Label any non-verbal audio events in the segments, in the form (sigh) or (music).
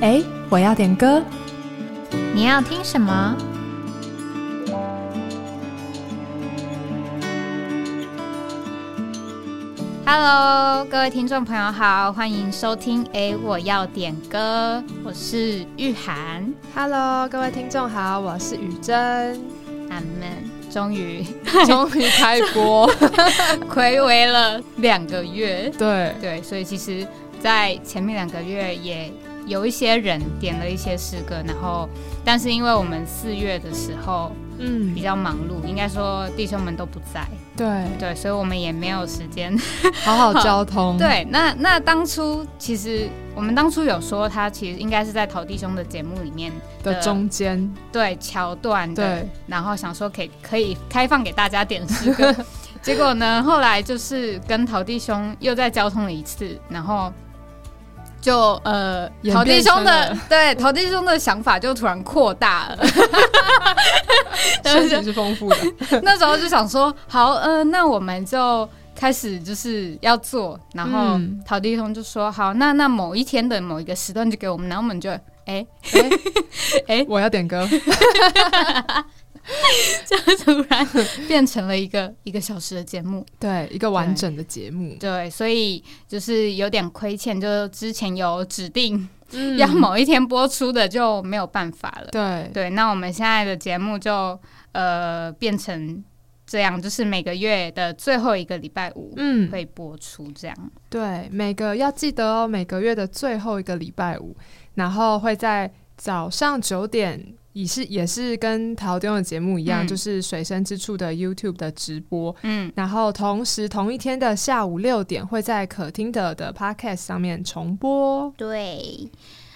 哎，我要点歌。你要听什么？Hello，各位听众朋友好，欢迎收听。哎，我要点歌，我是玉涵。Hello，各位听众好，我是雨珍。俺们终于 (laughs) 终于开播，(laughs) 暌违了两个月。对对，所以其实，在前面两个月也。有一些人点了一些诗歌，然后，但是因为我们四月的时候，嗯，比较忙碌，应该说弟兄们都不在，对。对，所以我们也没有时间好好 (laughs) 交通。对，那那当初其实我们当初有说，他其实应该是在陶弟兄的节目里面的中间，对桥段，对，然后想说可以可以开放给大家点诗歌，(laughs) 结果呢，后来就是跟陶弟兄又再交通了一次，然后。就呃，陶弟兄的对陶弟兄的想法就突然扩大了，心情是丰富的。(laughs) 那时候就想说，好，呃，那我们就开始就是要做。然后陶弟兄就说，好，那那某一天的某一个时段就给我们，然后我们就，哎哎哎，(laughs) 我要点歌。(laughs) 就突然变成了一个 (laughs) 一个小时的节目，对，一个完整的节目，对，所以就是有点亏欠，就之前有指定要某一天播出的就没有办法了，对。对，那我们现在的节目就呃变成这样，就是每个月的最后一个礼拜五，嗯，会播出这样，对，每个要记得哦，每个月的最后一个礼拜五，然后会在早上九点。也是也是跟陶丢的节目一样，就是水深之处的 YouTube 的直播。嗯，然后同时同一天的下午六点会在可听的的 Podcast 上面重播。对，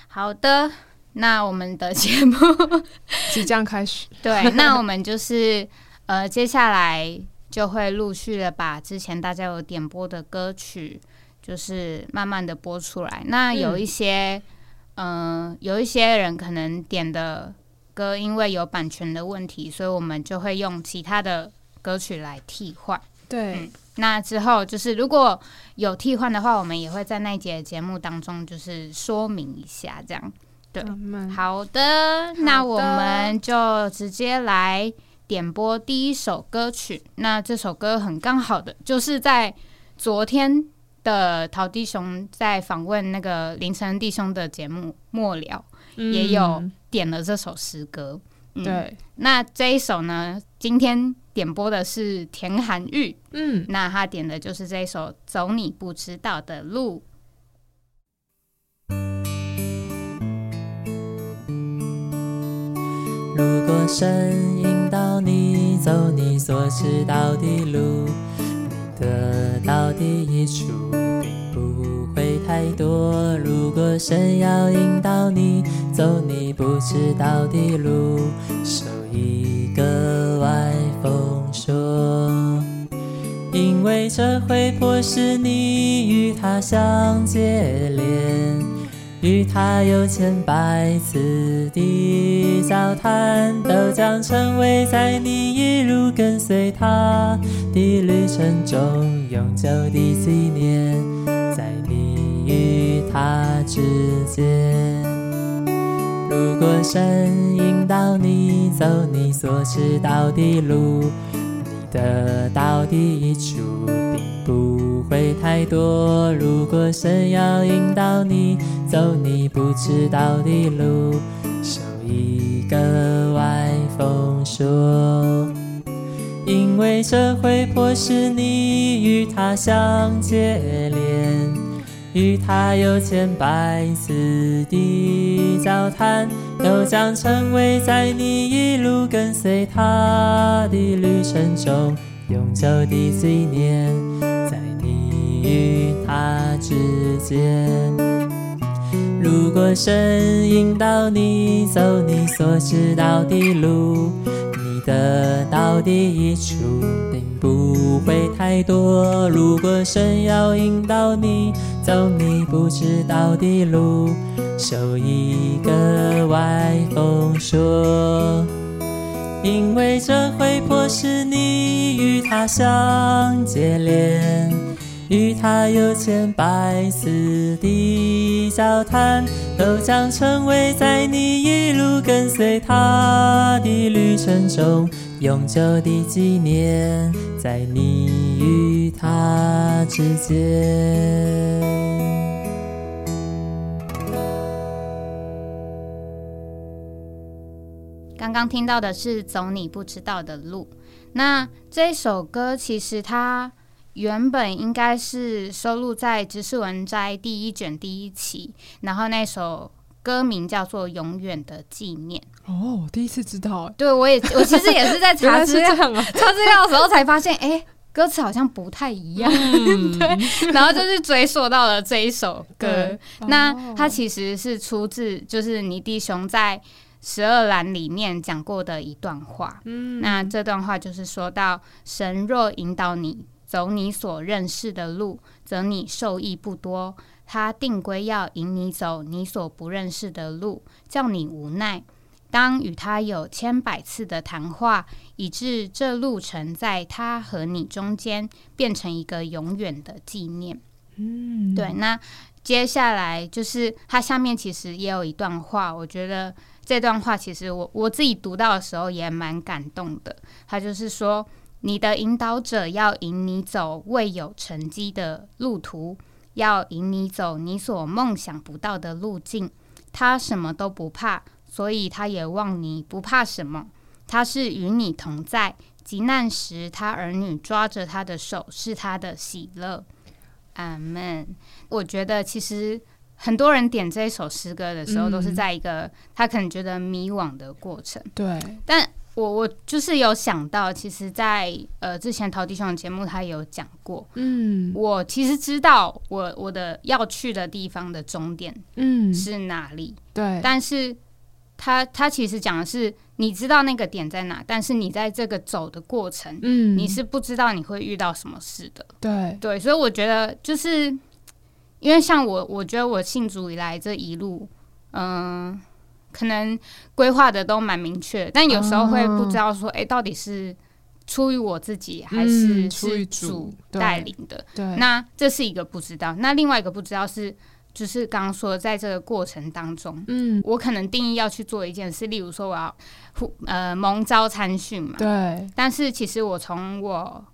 好的，那我们的节目 (laughs) 即将开始。(laughs) 对，那我们就是呃，接下来就会陆续的把之前大家有点播的歌曲，就是慢慢的播出来。那有一些嗯，有一些人可能点的。歌因为有版权的问题，所以我们就会用其他的歌曲来替换。对，那之后就是如果有替换的话，我们也会在那节节目当中就是说明一下，这样。对，好的，那我们就直接来点播第一首歌曲。那这首歌很刚好的，就是在昨天的陶弟兄在访问那个凌晨弟兄的节目末了，也有。点了这首诗歌，对，那这一首呢？今天点播的是田涵玉，嗯，那他点的就是这一首《走你不知道的路》。如果神引导你走你所知道的路，你得到的益处并不会太多。如果神要引导你，走你不知道的路，守一个外风说，因为这会迫使你与他相接连，与他有千百次的交谈，都将成为在你一路跟随他的旅程中永久的纪念，在你与他之间。如果神引导你走你所知道的路，你得到的益处并不不会太多。如果神要引导你走你不知道的路，受一个外风说，因为这会迫使你与他相接连。与他有千百次的交谈，都将成为在你一路跟随他的旅程中永久的纪念，与他之间。如果神引导你走你所知道的路，你得到的益处并不会太多。如果神要引导你，走你不知道的路，受一个外风说，因为这会迫使你与他相接连，与他有千百次的交谈，都将成为在你一路跟随他的旅程中永久的纪念，在你与他之间。刚刚听到的是《走你不知道的路》，那这首歌其实它原本应该是收录在《知识文摘》第一卷第一期，然后那首歌名叫做《永远的纪念》。哦，第一次知道，对我也 (laughs) 我其实也是在查资料啊，查资料的时候才发现，哎，歌词好像不太一样。(laughs) 对，然后就是追溯到了这一首歌，那它其实是出自就是你弟兄在。十二栏里面讲过的一段话，嗯，那这段话就是说到：神若引导你走你所认识的路，则你受益不多；他定规要引你走你所不认识的路，叫你无奈。当与他有千百次的谈话，以致这路程在他和你中间变成一个永远的纪念。嗯，对。那接下来就是他下面其实也有一段话，我觉得。这段话其实我我自己读到的时候也蛮感动的。他就是说，你的引导者要引你走未有成绩的路途，要引你走你所梦想不到的路径。他什么都不怕，所以他也望你不怕什么。他是与你同在，急难时他儿女抓着他的手是他的喜乐。阿门。我觉得其实。很多人点这一首诗歌的时候，都是在一个他可能觉得迷惘的过程。对，但我我就是有想到，其实，在呃之前陶弟兄的节目，他有讲过。嗯，我其实知道我我的要去的地方的终点，嗯，是哪里？对，但是他他其实讲的是，你知道那个点在哪，但是你在这个走的过程，嗯，你是不知道你会遇到什么事的。对对，所以我觉得就是。因为像我，我觉得我信主以来这一路，嗯，可能规划的都蛮明确，但有时候会不知道说，哎，到底是出于我自己还是出于主带领的？对，那这是一个不知道。那另外一个不知道是，就是刚刚说，在这个过程当中，嗯，我可能定义要去做一件事，例如说我要呃蒙招参训嘛，对，但是其实我从我。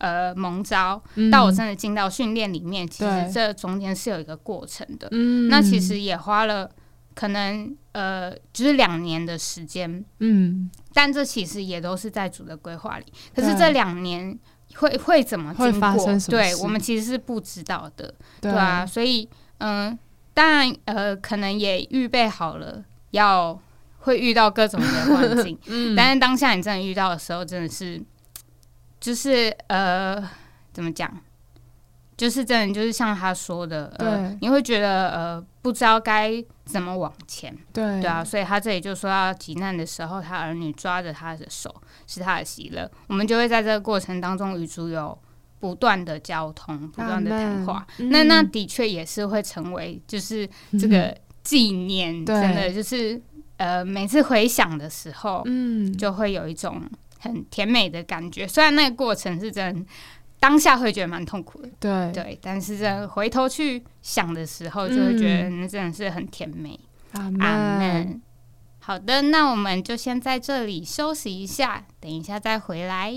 呃，蒙招到我真的进到训练里面，其实这中间是有一个过程的。嗯，那其实也花了可能呃，就是两年的时间。嗯，但这其实也都是在主的规划里。可是这两年会会怎么经过？对我们其实是不知道的，对啊。所以嗯，当然呃，可能也预备好了要会遇到各种的环境。(laughs) 嗯，但是当下你真的遇到的时候，真的是。就是呃，怎么讲？就是真的，就是像他说的，呃，你会觉得呃，不知道该怎么往前，对。对啊，所以他这里就说到急难的时候，他儿女抓着他的手是他的喜乐，我们就会在这个过程当中与主有不断的交通，不断的谈话，那那的确也是会成为就是这个纪念，真的就是呃，每次回想的时候，嗯，就会有一种。很甜美的感觉，虽然那个过程是真，当下会觉得蛮痛苦的，对对，但是在回头去想的时候，就会觉得那真的是很甜美。阿门。好的，那我们就先在这里休息一下，等一下再回来。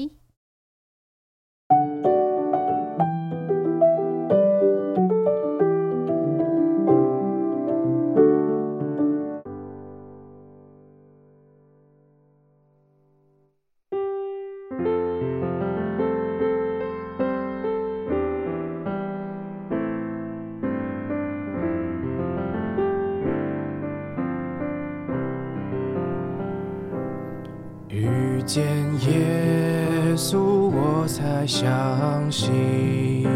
相信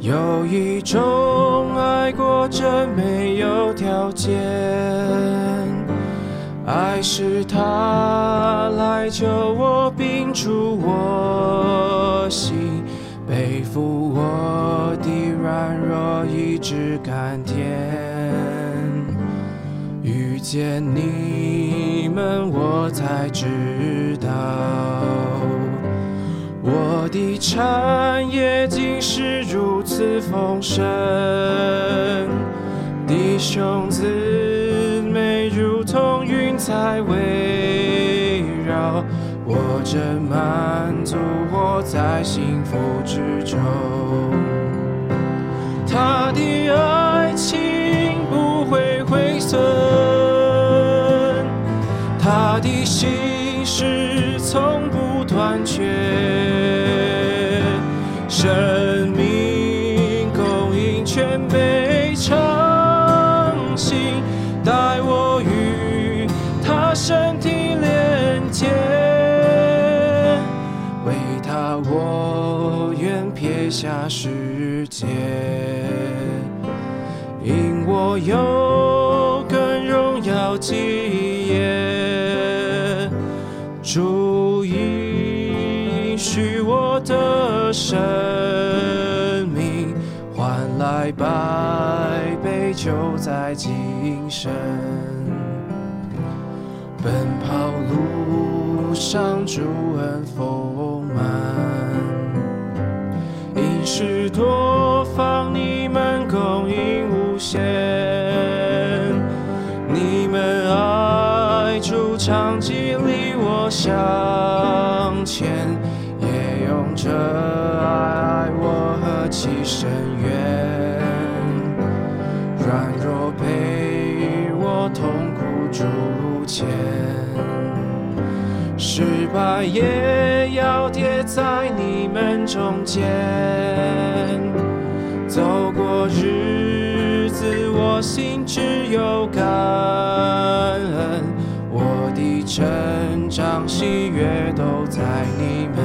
有一种爱过真没有条件，爱是他来救我，并助我心，背负我的软弱，一直甘甜。遇见你产业竟是如此丰盛，弟兄姊妹如同云彩围绕，我真满足，活在幸福之中。他的爱情不会毁损，他的心事从不断绝。生命供应全被诚信，待我与他身体连接，为他我愿撇下世界，因我有更荣耀基业。主应许我的百杯酒在今生，奔跑路上主恩丰满，因事多方你们供应无限，你们爱主常激励我向前，也用这也要跌在你们中间。走过日子，我心只有感恩。我的成长喜悦都在你们，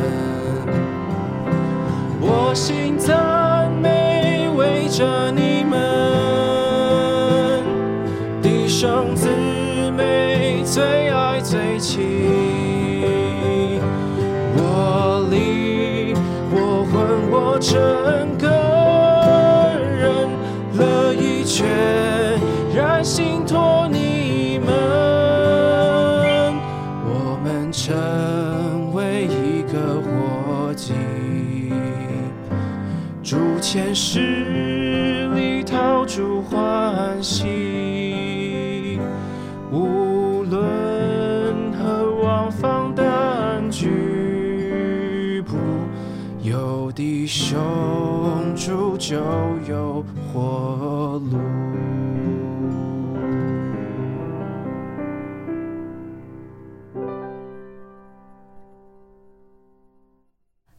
我心赞美为着你前十里桃竹欢喜。无论何往方但举步，有弟兄煮就有活路。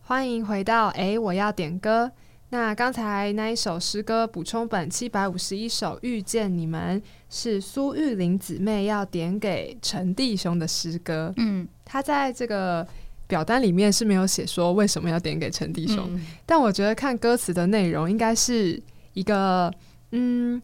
欢迎回到哎，我要点歌。那刚才那一首诗歌补充本七百五十一首遇见你们，是苏玉玲姊妹要点给陈弟兄的诗歌。嗯，他在这个。表单里面是没有写说为什么要点给陈弟兄，但我觉得看歌词的内容应该是一个嗯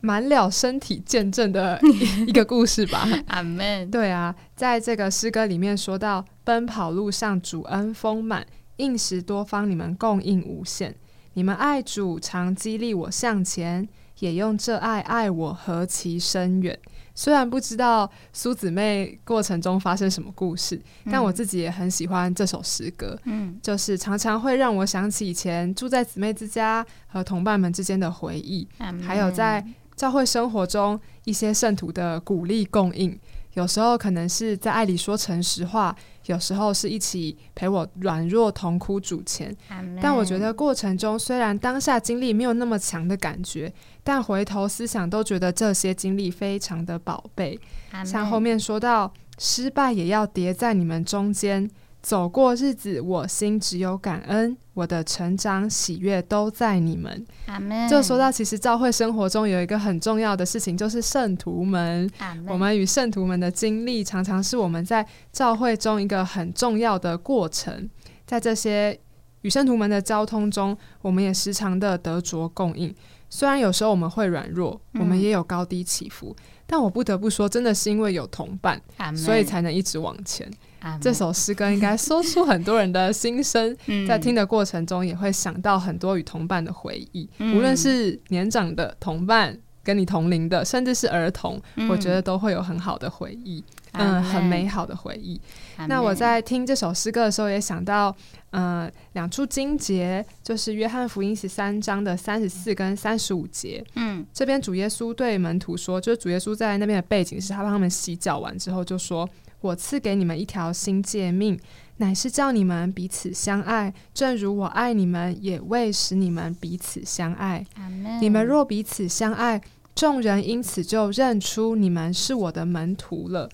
满了身体见证的一个故事吧。(laughs) 阿门。对啊，在这个诗歌里面说到奔跑路上主恩丰满，应时多方你们供应无限，你们爱主常激励我向前，也用这爱爱我何其深远。虽然不知道苏姊妹过程中发生什么故事，但我自己也很喜欢这首诗歌。嗯，就是常常会让我想起以前住在姊妹之家和同伴们之间的回忆，还有在教会生活中一些圣徒的鼓励供应。有时候可能是在爱里说诚实话，有时候是一起陪我软弱同哭主前。但我觉得过程中虽然当下经历没有那么强的感觉。但回头思想，都觉得这些经历非常的宝贝。像后面说到，失败也要叠在你们中间走过日子，我心只有感恩，我的成长喜悦都在你们。就说到，其实教会生活中有一个很重要的事情，就是圣徒们。我们与圣徒们的经历，常常是我们在教会中一个很重要的过程。在这些与圣徒们的交通中，我们也时常的得着供应。虽然有时候我们会软弱，我们也有高低起伏，但我不得不说，真的是因为有同伴，所以才能一直往前。这首诗歌应该说出很多人的心声，(laughs) 在听的过程中也会想到很多与同伴的回忆，无论是年长的同伴、跟你同龄的，甚至是儿童，我觉得都会有很好的回忆。嗯，很美好的回忆。那我在听这首诗歌的时候，也想到，嗯，两处经节，就是约翰福音十三章的三十四跟三十五节。嗯，这边主耶稣对门徒说，就是主耶稣在那边的背景是他帮他们洗脚完之后，就说：“我赐给你们一条新诫命，乃是叫你们彼此相爱，正如我爱你们，也为使你们彼此相爱。你们若彼此相爱，众人因此就认出你们是我的门徒了。”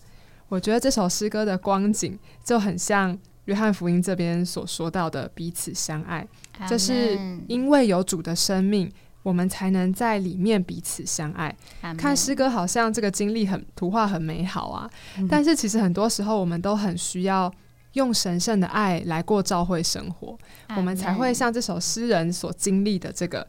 我觉得这首诗歌的光景就很像约翰福音这边所说到的彼此相爱，这是因为有主的生命，我们才能在里面彼此相爱。看诗歌好像这个经历很图画很美好啊，但是其实很多时候我们都很需要用神圣的爱来过教会生活，我们才会像这首诗人所经历的这个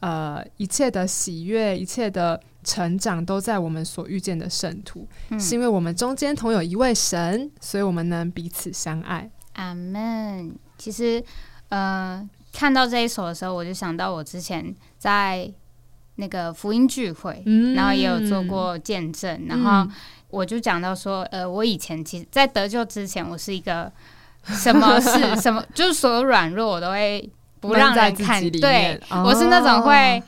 呃一切的喜悦，一切的。成长都在我们所遇见的圣徒，是因为我们中间同有一位神，所以我们能彼此相爱。阿门。其实，呃，看到这一首的时候，我就想到我之前在那个福音聚会，然后也有做过见证，然后我就讲到说，呃，我以前其实，在得救之前，我是一个什么是 (laughs) 什么，就是所有软弱我都会不让人看，对我是那种会。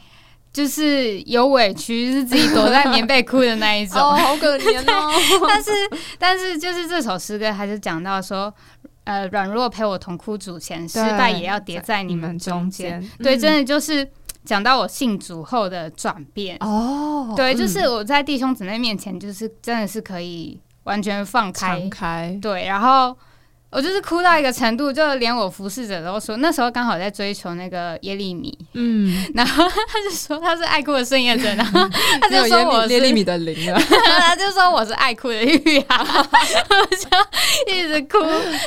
就是有委屈，是自己躲在棉被哭的那一种，好可怜哦。(laughs) 但是，但是，就是这首诗歌还是讲到说，呃，软弱陪我同哭主前，失败也要叠在你们中间。对，真的就是讲到我信主后的转变哦。对，就是我在弟兄姊妹面前，就是真的是可以完全放开，对，然后。我就是哭到一个程度，就连我服侍者都说，那时候刚好在追求那个耶利米，嗯，然后他就说他是爱哭的圣夜者，然后 (laughs) 他就说我是耶利米的灵了，(laughs) 他就说我是爱哭的玉啊，我就一直哭。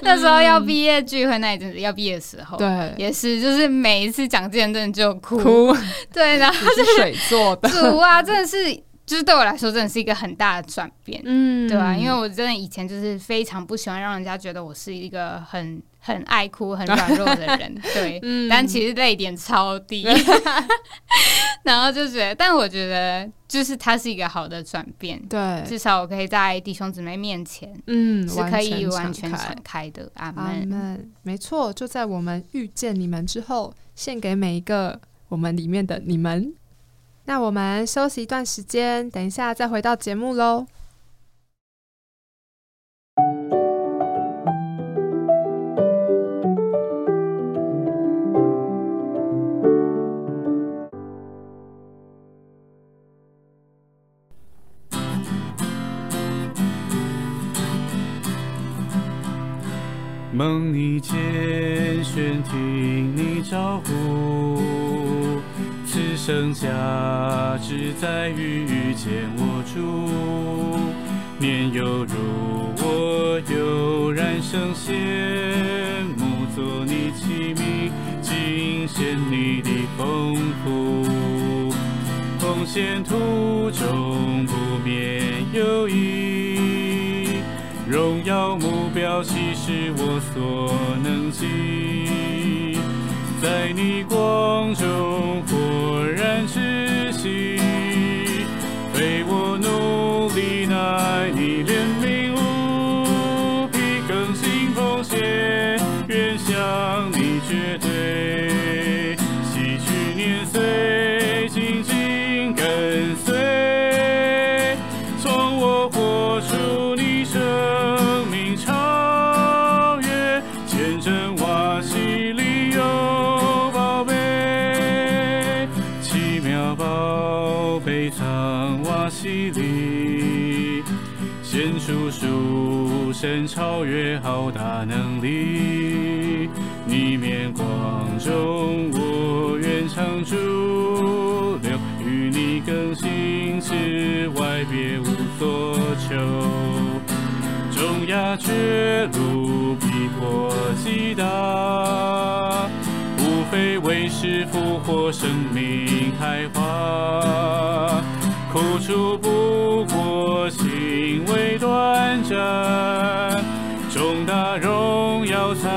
那时候要毕业聚会那一阵子要毕业的时候，对，也是就是每一次讲见证就哭，对，然后是水做的，(laughs) 主啊，真的是。就是对我来说，真的是一个很大的转变，嗯，对吧？因为我真的以前就是非常不喜欢让人家觉得我是一个很很爱哭、很软弱的人，(laughs) 对，但其实泪点超低，(laughs) (laughs) 然后就觉得，但我觉得就是它是一个好的转变，对，至少我可以在弟兄姊妹面前，嗯，是可以完全敞开的。阿门，没错，就在我们遇见你们之后，献给每一个我们里面的你们。那我们休息一段时间，等一下再回到节目喽。梦里见，选听你招呼。此生价值在于遇见我主，年幼如我悠然生羡慕做你器皿，尽显你的丰富，奉献途中不免有意，荣耀目标岂是我所能及？在逆光中豁然窒息，非我努力，乃你怜悯神超越浩大能力。你面光中，我愿常驻留，与你更新之外，别无所求。中亚绝路逼迫极大，无非为使复活生命开花。苦楚不过，行为短暂，重大荣耀在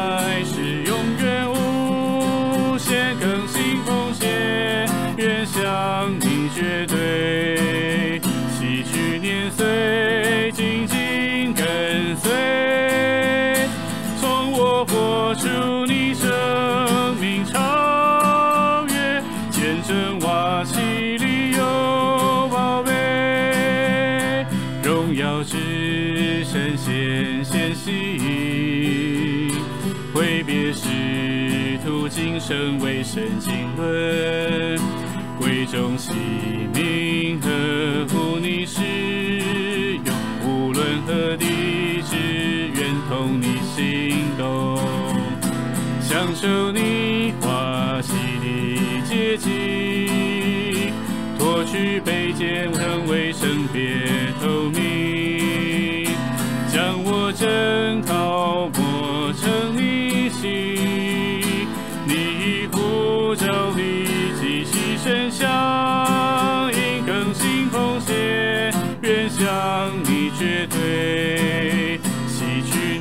神经。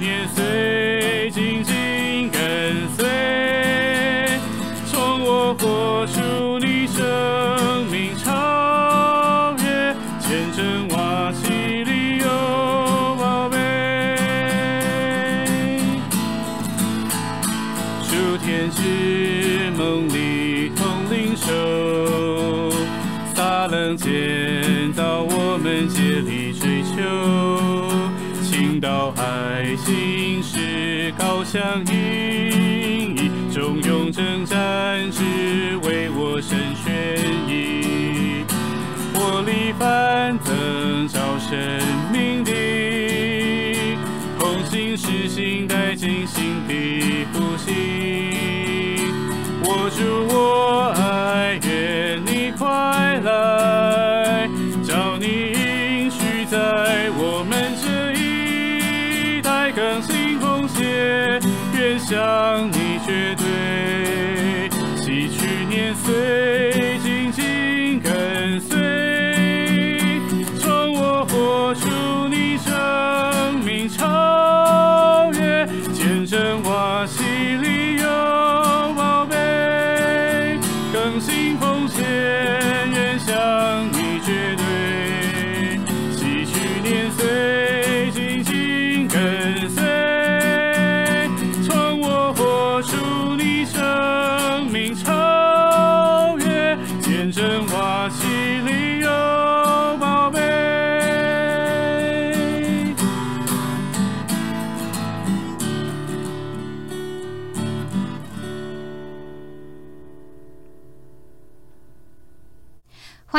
洗去高墙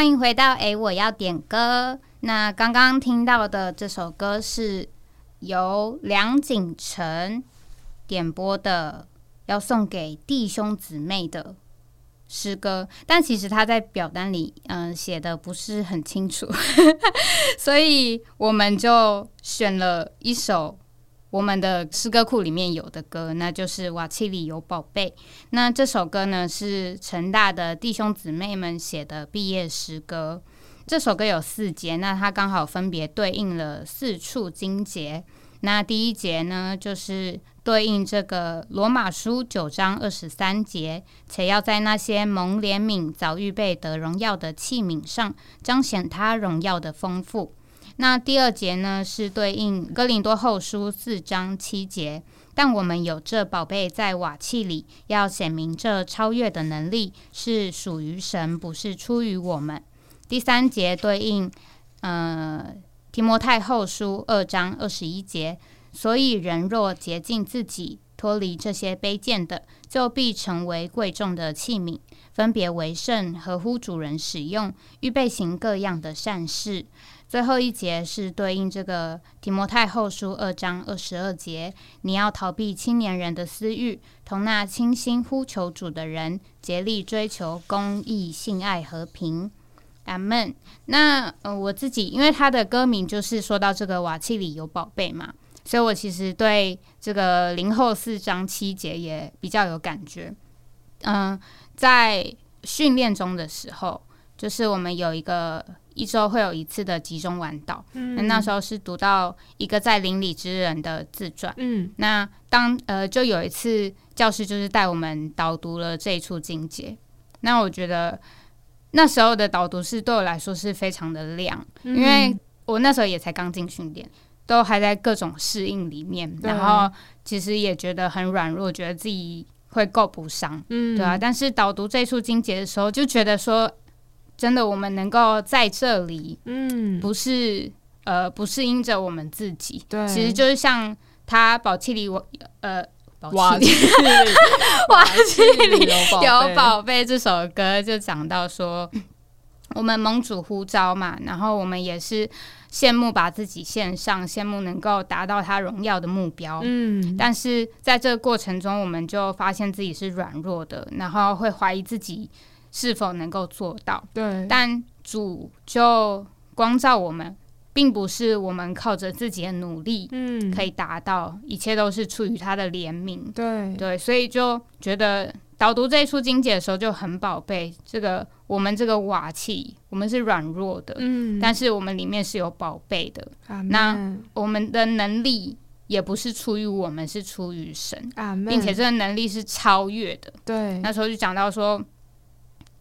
欢迎回到诶，我要点歌。那刚刚听到的这首歌是由梁景成点播的，要送给弟兄姊妹的诗歌，但其实他在表单里嗯写的不是很清楚，(laughs) 所以我们就选了一首我们的诗歌库里面有的歌，那就是《瓦器里有宝贝》。那这首歌呢是成大的弟兄姊妹们写的毕业诗歌。这首歌有四节，那它刚好分别对应了四处经节。那第一节呢，就是对应这个罗马书九章二十三节，且要在那些蒙怜悯、早预备得荣耀的器皿上，彰显他荣耀的丰富。那第二节呢，是对应哥林多后书四章七节，但我们有这宝贝在瓦器里，要显明这超越的能力是属于神，不是出于我们。第三节对应呃提摩太后书二章二十一节，所以人若洁净自己，脱离这些卑贱的，就必成为贵重的器皿，分别为圣，合乎主人使用，预备行各样的善事。最后一节是对应这个提摩太后书二章二十二节，你要逃避青年人的私欲，同那清心呼求主的人，竭力追求公义、性爱、和平。阿门。那呃，我自己因为他的歌名就是说到这个瓦器里有宝贝嘛，所以我其实对这个零后四章七节也比较有感觉。嗯、在训练中的时候，就是我们有一个一周会有一次的集中晚祷，那那时候是读到一个在邻里之人的自传。嗯。那当呃，就有一次教师就是带我们导读了这一处经节，那我觉得那时候的导读是对我来说是非常的亮，因为我那时候也才刚进训练，都还在各种适应里面，然后其实也觉得很软弱，觉得自己会够不上，嗯，对啊。但是导读这处经节的时候，就觉得说，真的我们能够在这里，嗯，不是呃，不是因着我们自己，对，其实就是像他宝气里我呃。(laughs) 瓦器里，瓦器里有宝贝。这首歌就讲到说，我们盟主呼召嘛，然后我们也是羡慕把自己献上，羡慕能够达到他荣耀的目标。嗯，但是在这个过程中，我们就发现自己是软弱的，然后会怀疑自己是否能够做到。对，但主就光照我们。并不是我们靠着自己的努力，嗯，可以达到，一切都是出于他的怜悯，对。对，所以就觉得导读这一出经解的时候就很宝贝，这个我们这个瓦器，我们是软弱的，嗯，但是我们里面是有宝贝的，那我们的能力也不是出于我们，是出于神，并且这个能力是超越的，对，那时候就讲到说。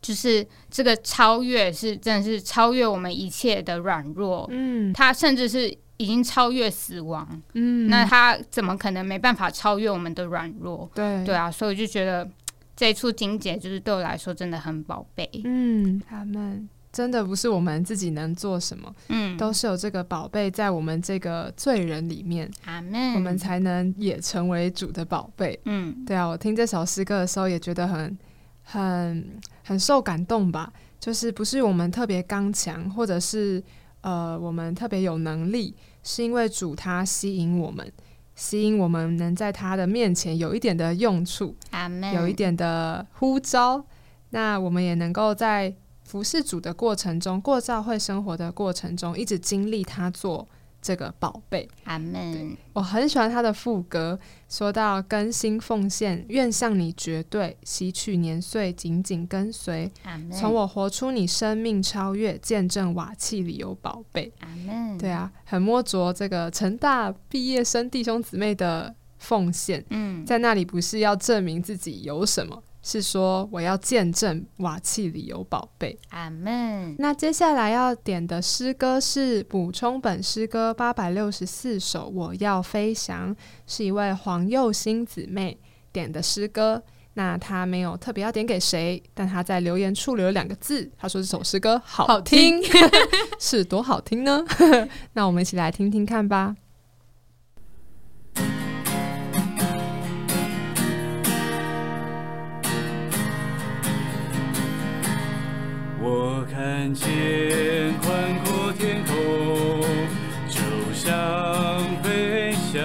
就是这个超越是真的是超越我们一切的软弱，嗯，他甚至是已经超越死亡，嗯，那他怎么可能没办法超越我们的软弱？对。对啊，所以我就觉得这一处经节就是对我来说真的很宝贝，嗯，他们真的不是我们自己能做什么，嗯，都是有这个宝贝在我们这个罪人里面，阿门，我们才能也成为主的宝贝，嗯，对啊，我听这首诗歌的时候也觉得很。很很受感动吧，就是不是我们特别刚强，或者是呃我们特别有能力，是因为主他吸引我们，吸引我们能在他的面前有一点的用处，有一点的呼召，那我们也能够在服侍主的过程中，过教会生活的过程中，一直经历他做。这个宝贝，阿门。我很喜欢他的副歌，说到更新奉献，愿向你绝对吸取年岁，紧紧跟随。从我活出你生命超越，见证瓦器里有宝贝。阿门。对啊，很摸着这个成大毕业生弟兄姊妹的奉献。嗯，在那里不是要证明自己有什么。是说我要见证瓦器里有宝贝，阿门。那接下来要点的诗歌是补充本诗歌八百六十四首，我要飞翔，是一位黄幼新姊妹点的诗歌。那她没有特别要点给谁，但她在留言处留了两个字，她说这首诗歌好听，(laughs) 是多好听呢？(laughs) 那我们一起来听听看吧。我看见宽阔天空，就像飞翔，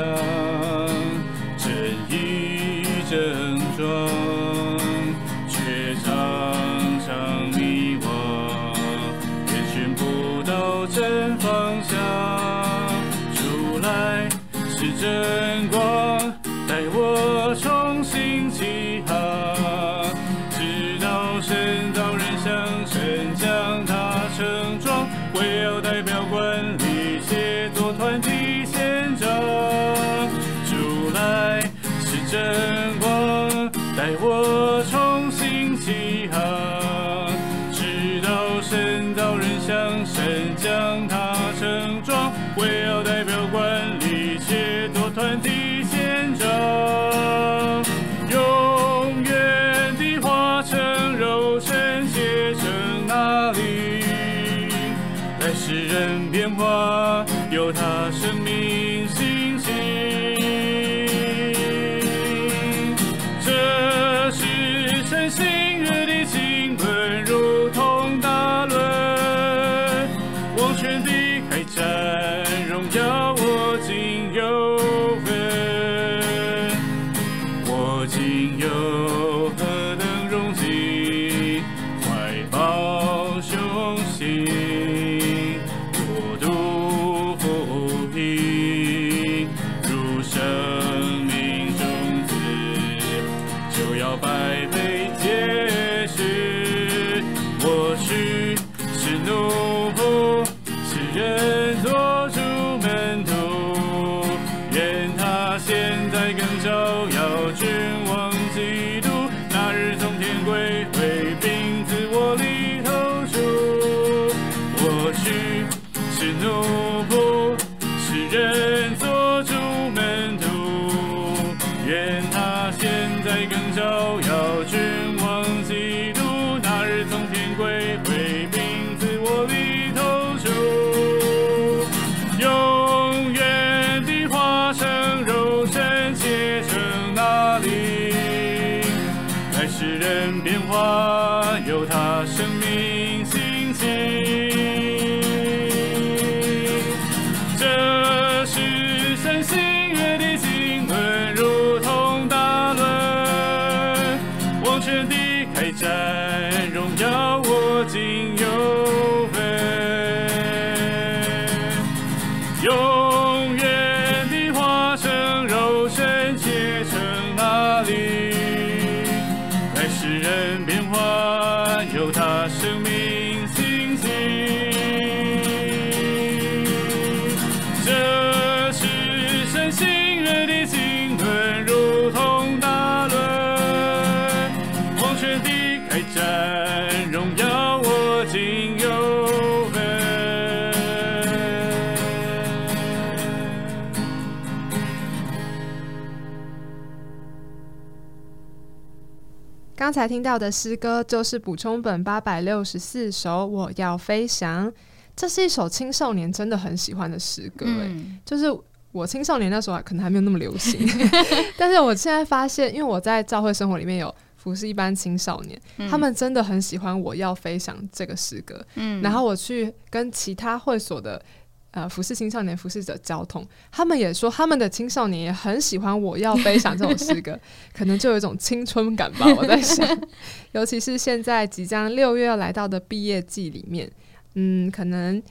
是人才听到的诗歌就是补充本八百六十四首《我要飞翔》，这是一首青少年真的很喜欢的诗歌。哎，就是我青少年那时候可能还没有那么流行，(laughs) 但是我现在发现，因为我在教会生活里面有服侍一般青少年，他们真的很喜欢《我要飞翔》这个诗歌。嗯，然后我去跟其他会所的。呃，服侍青少年、服侍者交通，他们也说他们的青少年也很喜欢《我要飞翔》这种诗歌，(laughs) 可能就有一种青春感吧。我在想，(laughs) 尤其是现在即将六月要来到的毕业季里面，嗯，可能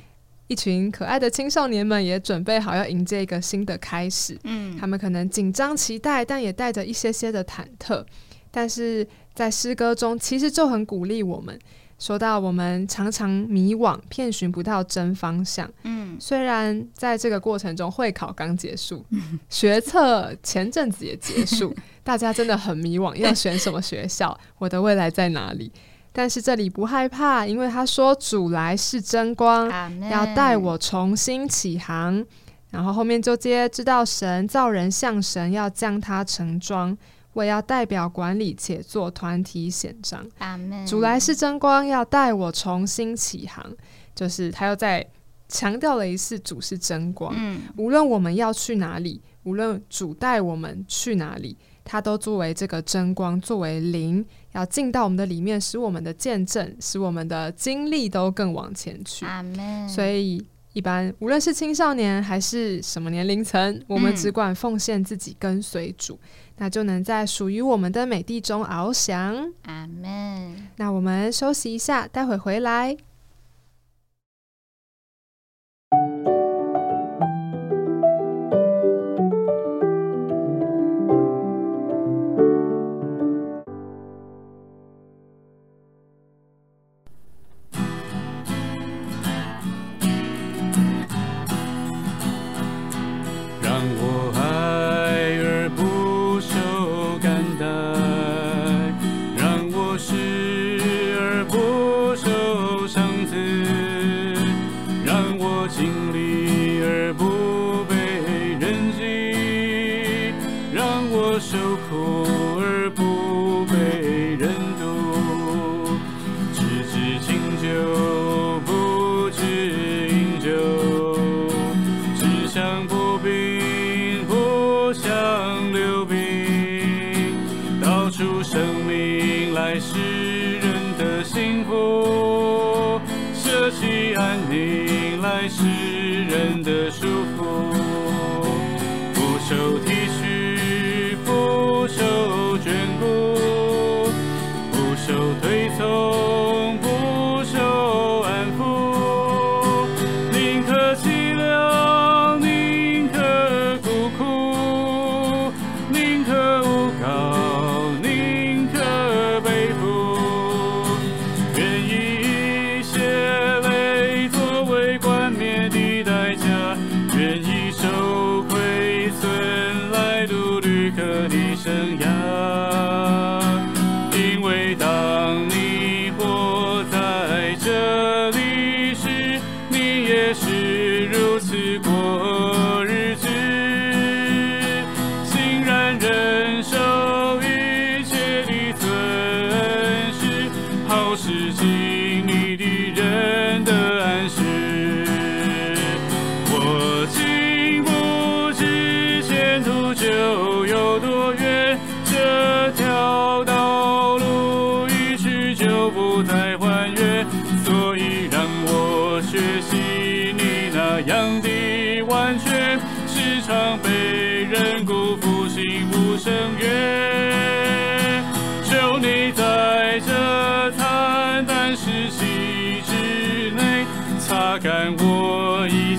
一群可爱的青少年们也准备好要迎接一个新的开始。嗯，他们可能紧张期待，但也带着一些些的忐忑，但是在诗歌中其实就很鼓励我们。说到我们常常迷惘，遍寻不到真方向。嗯，虽然在这个过程中会考刚结束，(laughs) 学测前阵子也结束，(laughs) 大家真的很迷惘，要选什么学校？(laughs) 我的未来在哪里？但是这里不害怕，因为他说主来是真光，要带我重新起航。然后后面就接知道神造人像神，要将他成装。我要代表管理且做团体显彰。主来是真光，要带我重新起航。就是他又在强调了一次，主是真光。嗯，无论我们要去哪里，无论主带我们去哪里，他都作为这个真光，作为灵，要进到我们的里面，使我们的见证，使我们的经历都更往前去。所以。一般无论是青少年还是什么年龄层，我们只管奉献自己跟随主，那就能在属于我们的美地中翱翔。阿门。那我们休息一下，待会回来。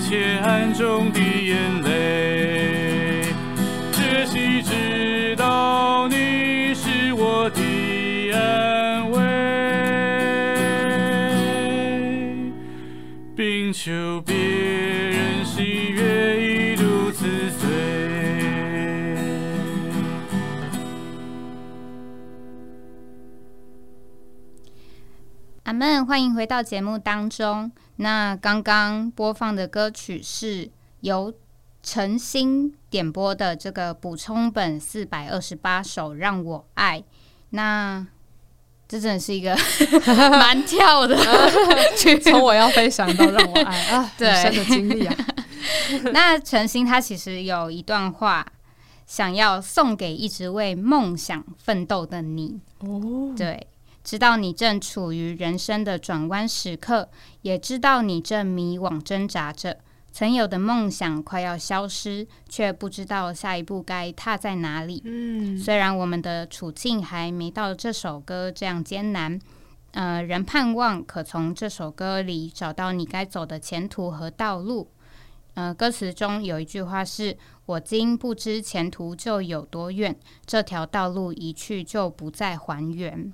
我一切暗中的眼泪，这谁知道你是我的安慰，冰球阿门，欢迎回到节目当中。那刚刚播放的歌曲是由陈星点播的这个补充本四百二十八首《让我爱》。那这真的是一个 (laughs) 蛮跳的 (laughs) 曲，从我要飞翔到让我爱啊，对 (laughs) 很深的经历啊。那陈星他其实有一段话想要送给一直为梦想奋斗的你。哦，对，知道你正处于人生的转弯时刻，也知道你正迷惘挣扎着，曾有的梦想快要消失，却不知道下一步该踏在哪里。嗯，虽然我们的处境还没到这首歌这样艰难，呃，仍盼望可从这首歌里找到你该走的前途和道路。呃，歌词中有一句话是：“我今不知前途就有多远，这条道路一去就不再还原。”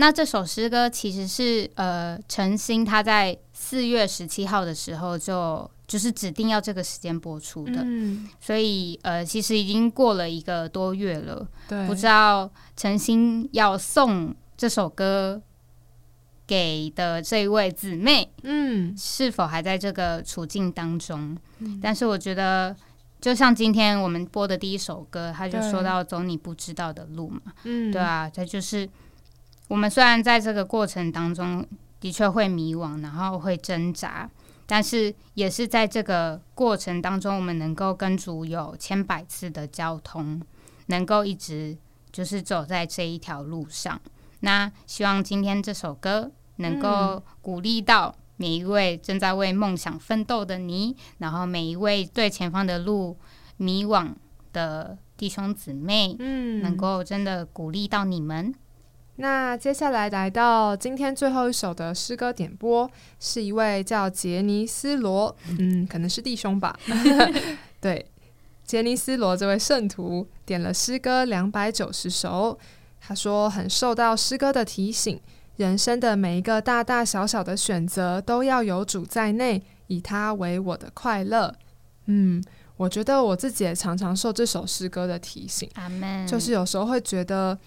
那这首诗歌其实是呃陈星他在四月十七号的时候就就是指定要这个时间播出的，嗯，所以呃其实已经过了一个多月了。对，不知道陈星要送这首歌给的这一位姊妹嗯，是否还在这个处境当中？嗯。但是我觉得，就像今天我们播的第一首歌，他就说到走你不知道的路嘛，嗯，对啊，他就是我们虽然在这个过程当中的确会迷惘，然后会挣扎。但是也是在这个过程当中，我们能够跟主有千百次的交通，能够一直就是走在这一条路上。那希望今天这首歌能够鼓励到每一位正在为梦想奋斗的你，然后每一位对前方的路迷惘的弟兄姊妹，嗯，能够真的鼓励到你们。那接下来来到今天最后一首的诗歌点播，是一位叫杰尼斯罗，嗯，可能是弟兄吧。(laughs) 对，杰尼斯罗这位圣徒点了诗歌两百九十首，他说很受到诗歌的提醒，人生的每一个大大小小的选择都要有主在内，以他为我的快乐。嗯，我觉得我自己也常常受这首诗歌的提醒。就是有时候会觉得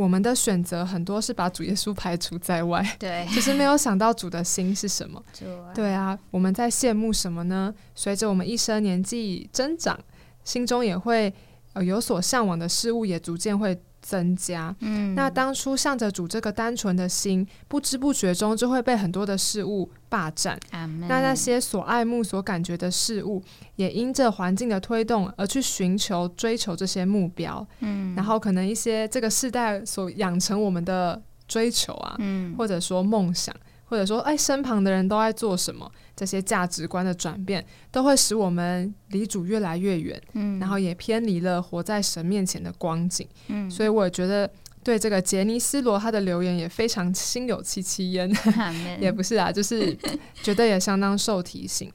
我们的选择很多是把主耶稣排除在外，对，(laughs) 就是没有想到主的心是什么。啊对啊，我们在羡慕什么呢？随着我们一生年纪增长，心中也会呃有所向往的事物也逐渐会增加。嗯，那当初向着主这个单纯的心，不知不觉中就会被很多的事物霸占。那那些所爱慕、所感觉的事物，也因着环境的推动而去寻求、追求这些目标。嗯，然后可能一些这个世代所养成我们的追求啊，嗯，或者说梦想，或者说哎身旁的人都在做什么，这些价值观的转变，都会使我们离主越来越远，嗯，然后也偏离了活在神面前的光景。嗯，所以我觉得对这个杰尼斯罗他的留言也非常心有戚戚焉，(laughs) 也不是啊，就是觉得也相当受提醒。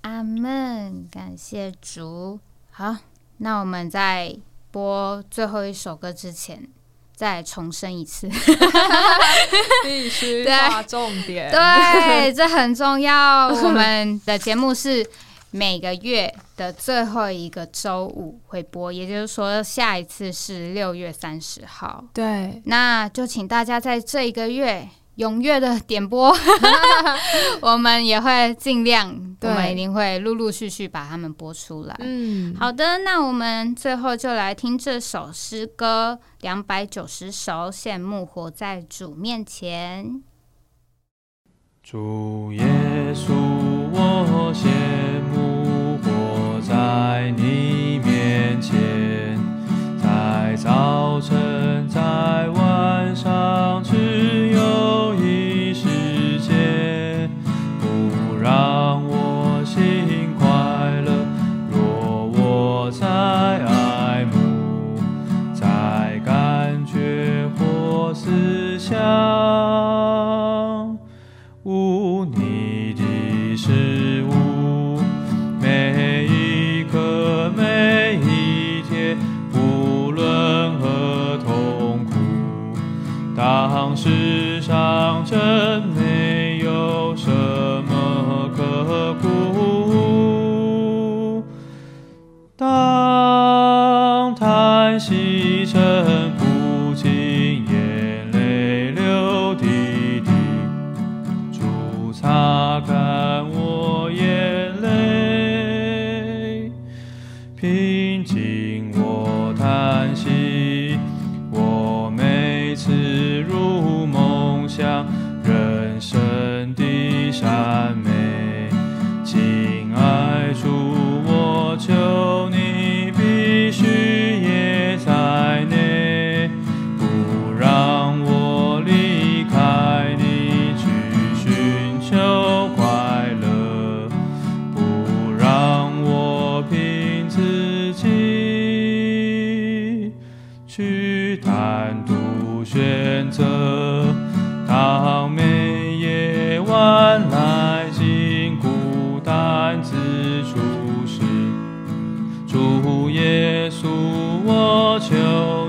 阿门，感谢主。好，那我们在播最后一首歌之前，再重申一次，(laughs) 必须 (laughs) 对划重点。对，这很重要。(laughs) 我们的节目是每个月的最后一个周五会播，也就是说下一次是六月三十号。对，那就请大家在这一个月踊跃的点播。(laughs) 我们也会尽量我们一定会陆陆续续把它们播出来。嗯。好的那我们最后就来听这首诗歌两百九十首羡慕活在主面前。主耶稣我羡慕活在你面前在早晨在晚上去我求。